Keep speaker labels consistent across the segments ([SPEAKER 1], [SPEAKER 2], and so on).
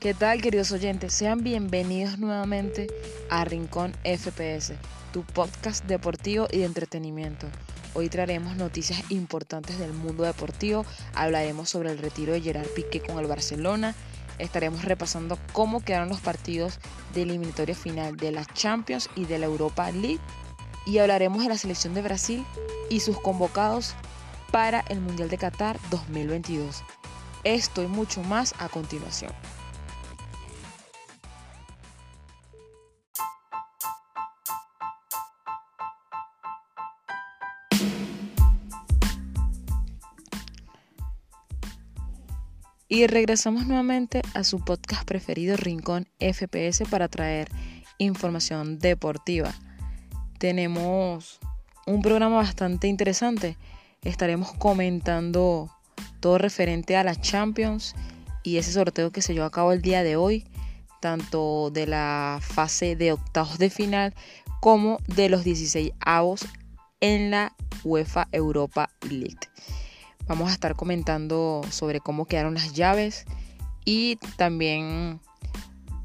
[SPEAKER 1] ¿Qué tal queridos oyentes? Sean bienvenidos nuevamente a Rincón FPS, tu podcast deportivo y de entretenimiento. Hoy traeremos noticias importantes del mundo deportivo, hablaremos sobre el retiro de Gerard Piqué con el Barcelona, estaremos repasando cómo quedaron los partidos de eliminatoria final de la Champions y de la Europa League y hablaremos de la selección de Brasil y sus convocados para el Mundial de Qatar 2022. Esto y mucho más a continuación. Y regresamos nuevamente a su podcast preferido Rincón FPS para traer información deportiva. Tenemos un programa bastante interesante. Estaremos comentando todo referente a las Champions y ese sorteo que se llevó a cabo el día de hoy, tanto de la fase de octavos de final como de los 16 avos en la UEFA Europa League. Vamos a estar comentando sobre cómo quedaron las llaves y también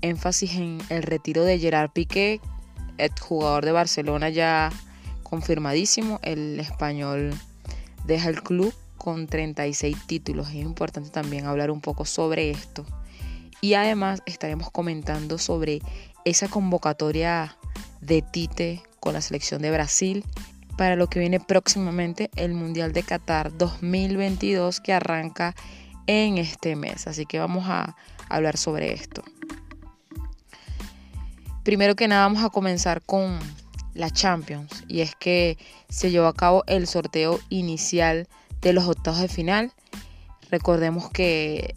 [SPEAKER 1] énfasis en el retiro de Gerard Piqué, el jugador de Barcelona ya confirmadísimo. El español deja el club con 36 títulos. Es importante también hablar un poco sobre esto. Y además estaremos comentando sobre esa convocatoria de Tite con la selección de Brasil para lo que viene próximamente el Mundial de Qatar 2022 que arranca en este mes. Así que vamos a hablar sobre esto. Primero que nada vamos a comenzar con la Champions y es que se llevó a cabo el sorteo inicial de los octavos de final. Recordemos que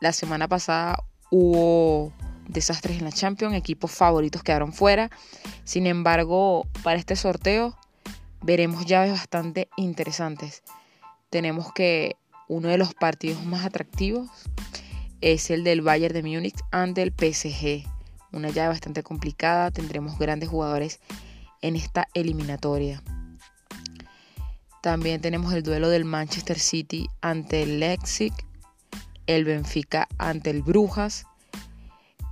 [SPEAKER 1] la semana pasada hubo desastres en la Champions, equipos favoritos quedaron fuera. Sin embargo, para este sorteo veremos llaves bastante interesantes. Tenemos que uno de los partidos más atractivos es el del Bayern de Múnich ante el PSG. Una llave bastante complicada, tendremos grandes jugadores en esta eliminatoria. También tenemos el duelo del Manchester City ante el Leipzig, el Benfica ante el Brujas,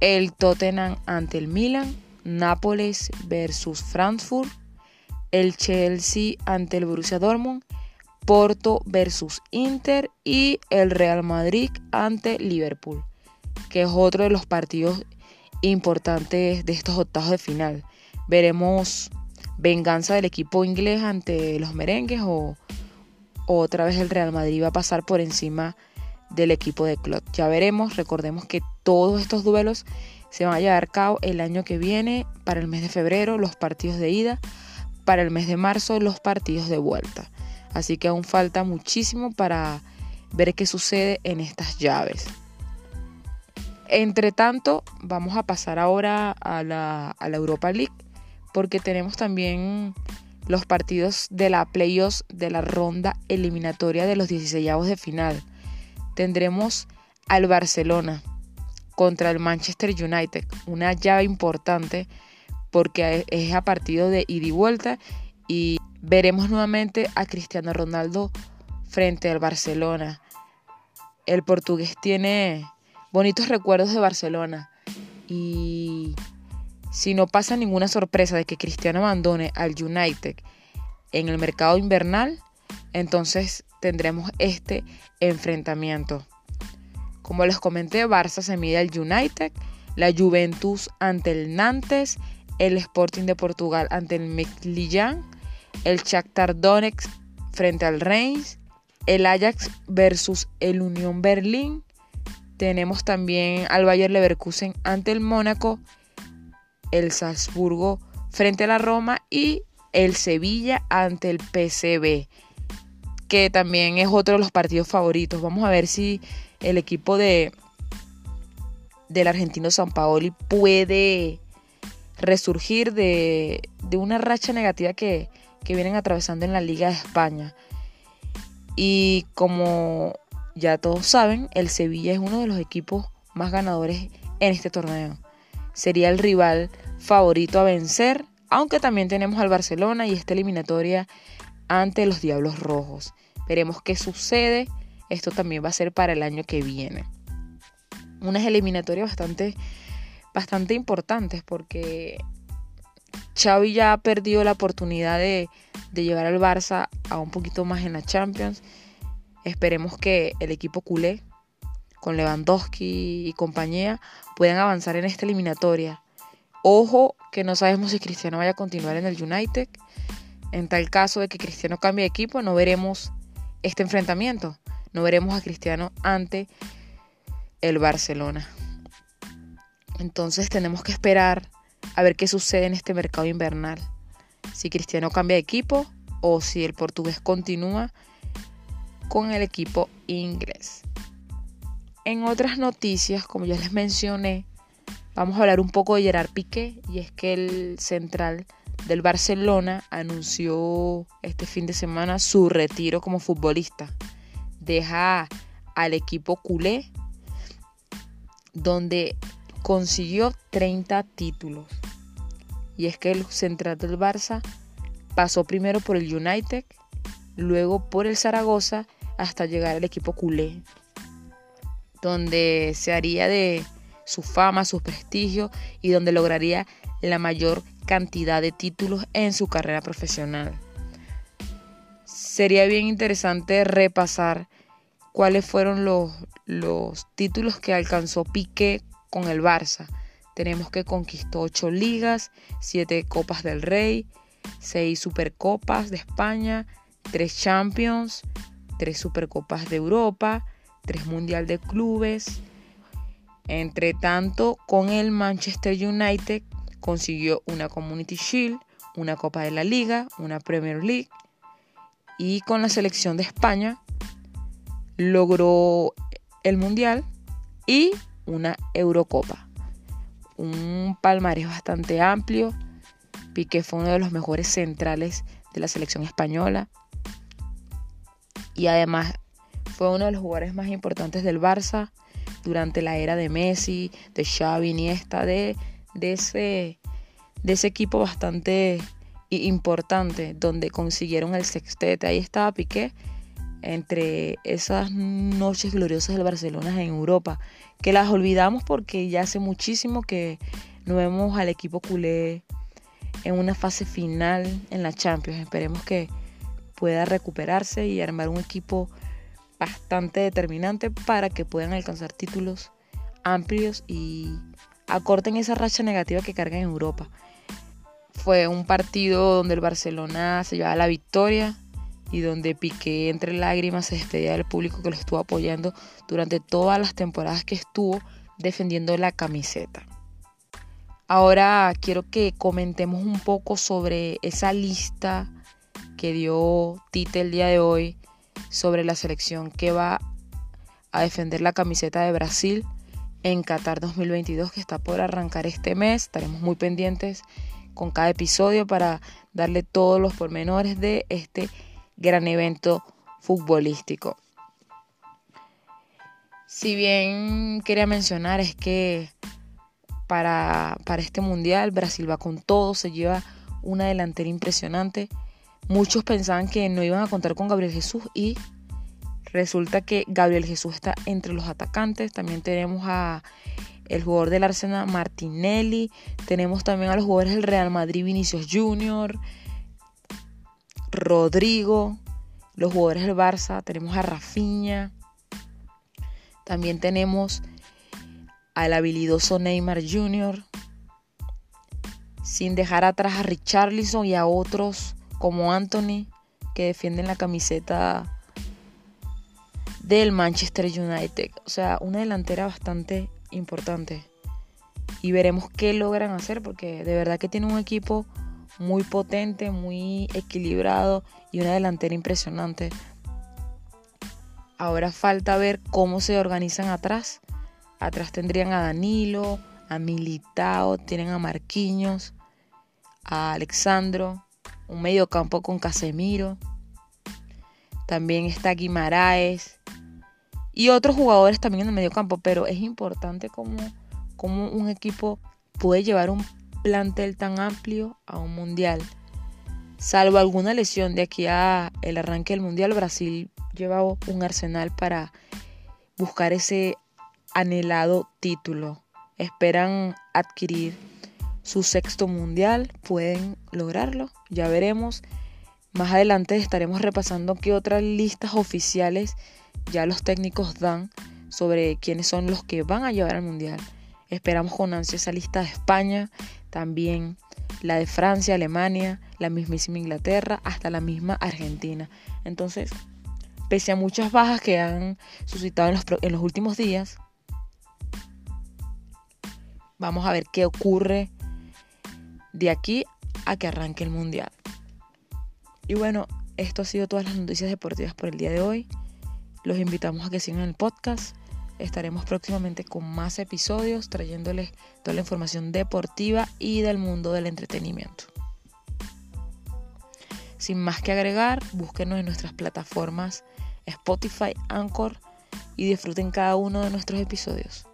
[SPEAKER 1] el Tottenham ante el Milan, Nápoles versus Frankfurt, el Chelsea ante el Borussia Dortmund, Porto versus Inter y el Real Madrid ante Liverpool, que es otro de los partidos importantes de estos octavos de final. Veremos venganza del equipo inglés ante los merengues o, otra vez el Real Madrid va a pasar por encima del equipo de Klopp. Ya veremos, recordemos que todos estos duelos se van a llevar a cabo el año que viene para el mes de febrero, los partidos de ida para el mes de marzo los partidos de vuelta. Así que aún falta muchísimo para ver qué sucede en estas llaves. Entre tanto, vamos a pasar ahora a la, Europa League porque tenemos también los partidos de la playoffs de la ronda eliminatoria de los 16 de final. Tendremos al Barcelona contra el Manchester United, una llave importante porque es a partido de ida y vuelta y veremos nuevamente a Cristiano Ronaldo frente al Barcelona. El portugués tiene bonitos recuerdos de Barcelona y si no pasa ninguna sorpresa de que Cristiano abandone al United en el mercado invernal, entonces tendremos este enfrentamiento. Como les comenté, Barça se mide al United, la Juventus ante el Nantes el Sporting de Portugal ante el Meklijan, el Shakhtar Donetsk frente al Reims, el Ajax versus el Unión Berlín. Tenemos también al Bayer Leverkusen ante el Mónaco, el Salzburgo frente a la Roma y el Sevilla ante el PCB, que también es otro de los partidos favoritos. Vamos a ver si el equipo de del argentino San Paoli puede resurgir de, una racha negativa que, que vienen atravesando en la Liga de España. Y como ya todos saben, el Sevilla es uno de los equipos más ganadores en este torneo. Sería el rival favorito a vencer, aunque también tenemos al Barcelona y esta eliminatoria ante los Diablos Rojos. Veremos qué sucede. Esto también va a ser para el año que viene. unas eliminatorias bastante, bastante importantes porque Xavi ya ha perdido la oportunidad de, llevar al Barça a un poquito más en la Champions. Esperemos que el equipo culé con Lewandowski y compañía puedan avanzar en esta eliminatoria. Ojo que no sabemos si Cristiano vaya a continuar en el United. En tal caso de que Cristiano cambie de equipo, no veremos este enfrentamiento. No veremos a Cristiano ante el Barcelona. Entonces tenemos que esperar a ver qué sucede en este mercado invernal. Si Cristiano cambia de equipo o si el portugués continúa con el equipo inglés. En otras noticias, como ya les mencioné, vamos a hablar un poco de Gerard Piqué y es que el central del Barcelona anunció este fin de semana su retiro como futbolista. Deja al equipo culé donde consiguió 30 títulos. Y es que el central del Barça pasó primero por el United, luego por el Zaragoza hasta llegar al equipo culé, donde se haría de su fama, su prestigio y donde lograría la mayor cantidad de títulos en su carrera profesional. Sería bien interesante repasar cuáles fueron los, los títulos que alcanzó Piqué con el Barça. Tenemos que conquistó 8 ligas, 7 Copas del Rey, 6 Supercopas de España, 3 Champions, 3 Supercopas de Europa, 3 Mundial de Clubes. Entre tanto, con el Manchester United consiguió una Community Shield, una Copa de la Liga, una Premier League y con la selección de España logró el Mundial y una Eurocopa. Un palmarés bastante amplio. Piqué fue uno de los mejores centrales de la selección española. Y además fue uno de los jugadores más importantes del Barça durante la era de Messi, de Xavi, Iniesta, de, de, ese, de ese equipo bastante importante donde consiguieron el sextete. Ahí estaba Piqué entre esas noches gloriosas del Barcelona en Europa, que las olvidamos porque ya hace muchísimo que no vemos al equipo culé en una fase final en la Champions. Esperemos que pueda recuperarse y armar un equipo bastante determinante para que puedan alcanzar títulos amplios y acorten esa racha negativa que cargan en Europa. Fue un partido donde el Barcelona se llevaba la victoria, y donde Piqué entre lágrimas se despedía del público que lo estuvo apoyando durante todas las temporadas que estuvo defendiendo la camiseta. Ahora quiero que comentemos un poco sobre esa lista que dio Tite el día de hoy sobre la selección que va a defender la camiseta de Brasil en Qatar 2022 que está por arrancar este mes. Estaremos muy pendientes con cada episodio para darle todos los pormenores de este gran evento futbolístico. Si bien quería mencionar es que para, para este mundial Brasil va con todo, se lleva una delantera impresionante. Muchos pensaban que no iban a contar con Gabriel Jesús y resulta que Gabriel Jesús está entre los atacantes. También tenemos a el jugador del Arsenal Martinelli, tenemos también a los jugadores del Real Madrid Vinicius Junior, Rodrigo, los jugadores del Barça, tenemos a Rafinha, también tenemos al habilidoso Neymar Jr., sin dejar atrás a Richarlison y a otros como Anthony que defienden la camiseta del Manchester United. O sea, una delantera bastante importante. Y veremos qué logran hacer porque de verdad que tiene un equipo muy potente, muy equilibrado y una delantera impresionante. Ahora falta ver cómo se organizan atrás. Atrás tendrían a Danilo, a Militao, tienen a Marquinhos, a Alexandro, un medio campo con Casemiro. También está Guimaraes y otros jugadores también en el medio campo, pero es importante cómo, cómo un equipo puede llevar un plantel tan amplio a un mundial. Salvo alguna lesión de aquí a el arranque del mundial, Brasil lleva un arsenal para buscar ese anhelado título. Esperan adquirir su sexto mundial, pueden lograrlo, ya veremos. Más adelante estaremos repasando qué otras listas oficiales ya los técnicos dan sobre quiénes son los que van a llevar al mundial. Esperamos con ansia esa lista de España, también la de Francia, Alemania, la mismísima Inglaterra, hasta la misma Argentina. Entonces, pese a muchas bajas que han suscitado en los, en los últimos días, vamos a ver qué ocurre de aquí a que arranque el mundial. Y bueno, esto ha sido todas las noticias deportivas por el día de hoy. Los invitamos a que sigan el podcast. Estaremos próximamente con más episodios trayéndoles toda la información deportiva y del mundo del entretenimiento. Sin más que agregar, búsquenos en nuestras plataformas Spotify, Anchor y disfruten cada uno de nuestros episodios.